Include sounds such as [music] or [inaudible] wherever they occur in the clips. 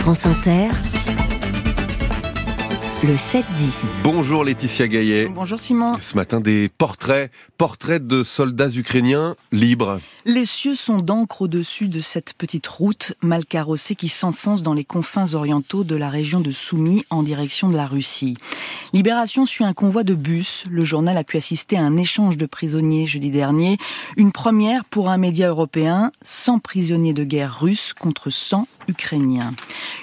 France Inter, le 7-10. Bonjour Laetitia Gaillet. Bonjour Simon. Ce matin, des portraits, portraits de soldats ukrainiens libres. Les cieux sont d'encre au-dessus de cette petite route mal carrossée qui s'enfonce dans les confins orientaux de la région de Soumy en direction de la Russie. Libération suit un convoi de bus. Le journal a pu assister à un échange de prisonniers jeudi dernier. Une première pour un média européen, 100 prisonniers de guerre russes contre 100 ukrainiens.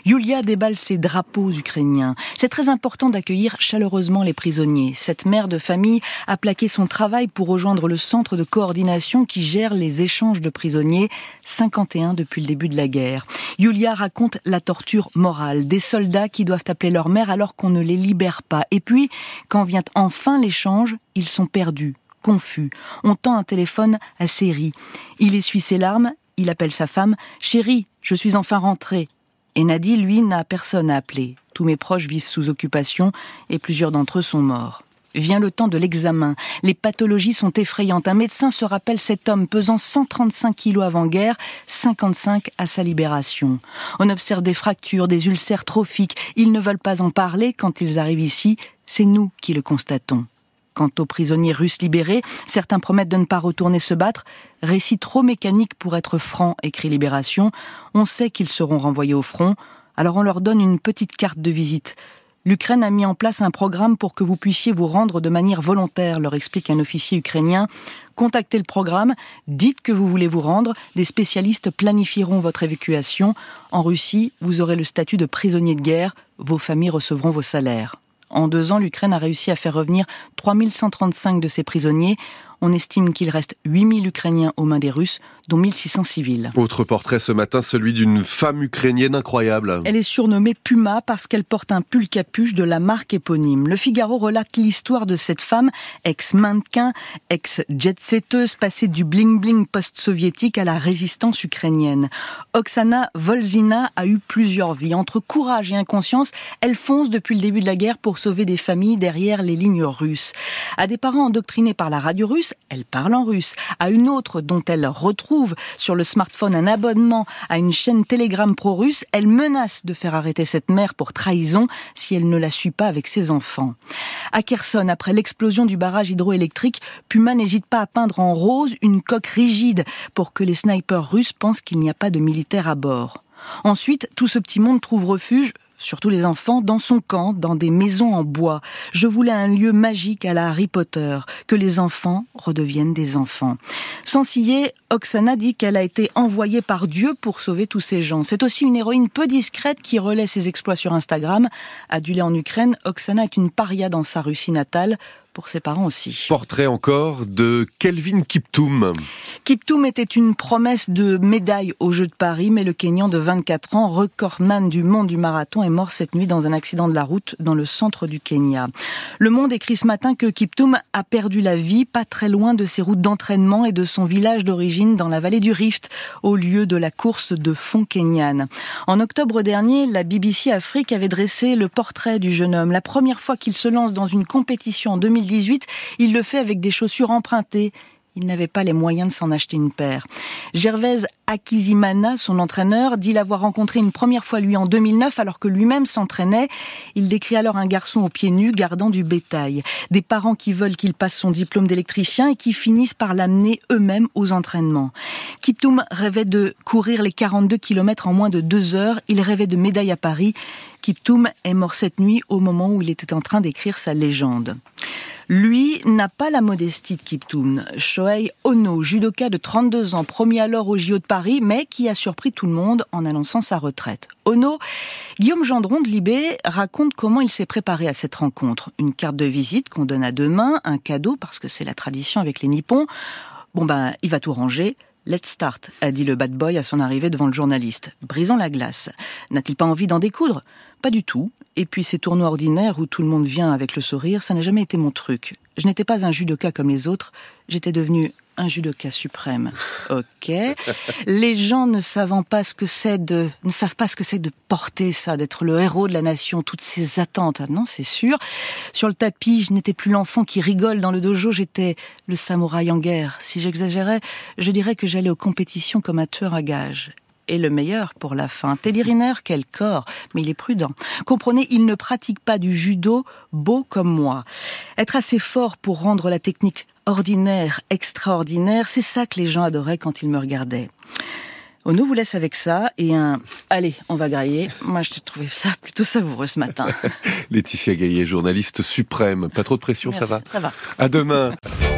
Yulia déballe ses drapeaux ukrainiens. C'est très important d'accueillir chaleureusement les prisonniers. Cette mère de famille a plaqué son travail pour rejoindre le centre de coordination qui gère les échanges de prisonniers, 51 depuis le début de la guerre. Yulia raconte la torture morale des soldats qui doivent appeler leur mère alors qu'on ne les libère pas. Et puis, quand vient enfin l'échange, ils sont perdus, confus. On tend un téléphone à Série. Il essuie ses larmes, il appelle sa femme. Chérie, je suis enfin rentré. Et Nadi, lui, n'a personne à appeler. Tous mes proches vivent sous occupation et plusieurs d'entre eux sont morts. Vient le temps de l'examen. Les pathologies sont effrayantes. Un médecin se rappelle cet homme pesant 135 kilos avant-guerre, 55 à sa libération. On observe des fractures, des ulcères trophiques. Ils ne veulent pas en parler quand ils arrivent ici. C'est nous qui le constatons. Quant aux prisonniers russes libérés, certains promettent de ne pas retourner se battre. Récit trop mécanique pour être franc, écrit Libération. On sait qu'ils seront renvoyés au front, alors on leur donne une petite carte de visite. L'Ukraine a mis en place un programme pour que vous puissiez vous rendre de manière volontaire, leur explique un officier ukrainien. Contactez le programme, dites que vous voulez vous rendre, des spécialistes planifieront votre évacuation. En Russie, vous aurez le statut de prisonnier de guerre, vos familles recevront vos salaires. En deux ans, l'Ukraine a réussi à faire revenir 3135 de ses prisonniers. On estime qu'il reste 8000 Ukrainiens aux mains des Russes, dont 1600 civils. Autre portrait ce matin, celui d'une femme ukrainienne incroyable. Elle est surnommée Puma parce qu'elle porte un pull capuche de la marque éponyme. Le Figaro relate l'histoire de cette femme, ex-mannequin, ex-jet-setteuse, passée du bling-bling post-soviétique à la résistance ukrainienne. Oksana Volzina a eu plusieurs vies. Entre courage et inconscience, elle fonce depuis le début de la guerre pour sauver des familles derrière les lignes russes. À des parents endoctrinés par la radio russe, elle parle en russe. À une autre dont elle retrouve sur le smartphone un abonnement à une chaîne Telegram pro-russe, elle menace de faire arrêter cette mère pour trahison si elle ne la suit pas avec ses enfants. À après l'explosion du barrage hydroélectrique, Puma n'hésite pas à peindre en rose une coque rigide pour que les snipers russes pensent qu'il n'y a pas de militaires à bord. Ensuite, tout ce petit monde trouve refuge surtout les enfants, dans son camp, dans des maisons en bois. Je voulais un lieu magique à la Harry Potter, que les enfants redeviennent des enfants. Sans scier, Oksana dit qu'elle a été envoyée par Dieu pour sauver tous ces gens. C'est aussi une héroïne peu discrète qui relaie ses exploits sur Instagram. Adulée en Ukraine, Oksana est une paria dans sa Russie natale pour ses parents aussi. Portrait encore de Kelvin Kiptoum. Kiptoum était une promesse de médaille aux Jeux de Paris, mais le Kenyan de 24 ans, recordman du monde du marathon, est mort cette nuit dans un accident de la route dans le centre du Kenya. Le Monde écrit ce matin que Kiptoum a perdu la vie pas très loin de ses routes d'entraînement et de son village d'origine dans la vallée du Rift, au lieu de la course de fond kenyane. En octobre dernier, la BBC Afrique avait dressé le portrait du jeune homme. La première fois qu'il se lance dans une compétition en 2010, il le fait avec des chaussures empruntées. Il n'avait pas les moyens de s'en acheter une paire. Gervaise Akizimana, son entraîneur, dit l'avoir rencontré une première fois lui en 2009 alors que lui-même s'entraînait. Il décrit alors un garçon aux pieds nus gardant du bétail. Des parents qui veulent qu'il passe son diplôme d'électricien et qui finissent par l'amener eux-mêmes aux entraînements. Kiptoum rêvait de courir les 42 km en moins de deux heures. Il rêvait de médaille à Paris. Kiptoum est mort cette nuit au moment où il était en train d'écrire sa légende. Lui n'a pas la modestie de Kiptoum. Shohei Ono, judoka de 32 ans, promis alors au JO de Paris, mais qui a surpris tout le monde en annonçant sa retraite. Ono, Guillaume Gendron de Libé raconte comment il s'est préparé à cette rencontre. Une carte de visite qu'on donne à deux mains, un cadeau parce que c'est la tradition avec les Nippons. Bon ben, il va tout ranger. Let's start, a dit le bad boy à son arrivée devant le journaliste. Brisons la glace. N'a-t-il pas envie d'en découdre? Pas du tout. Et puis ces tournois ordinaires où tout le monde vient avec le sourire, ça n'a jamais été mon truc. Je n'étais pas un judoka comme les autres, j'étais devenu un judoka suprême. Ok. [laughs] Les gens ne savant pas ce que c'est de, ne savent pas ce que c'est de porter ça, d'être le héros de la nation, toutes ces attentes. Ah non, c'est sûr. Sur le tapis, je n'étais plus l'enfant qui rigole dans le dojo, j'étais le samouraï en guerre. Si j'exagérais, je dirais que j'allais aux compétitions comme un tueur à gages. Et le meilleur pour la fin. Teddy Riner, quel corps, mais il est prudent. Comprenez, il ne pratique pas du judo beau comme moi. Être assez fort pour rendre la technique ordinaire, extraordinaire, c'est ça que les gens adoraient quand ils me regardaient. On nous vous laisse avec ça et un allez, on va grailler. Moi, je trouvé ça plutôt savoureux ce matin. [laughs] Laetitia Gaillet, journaliste suprême. Pas trop de pression, Merci, ça va Ça va. À demain. [laughs]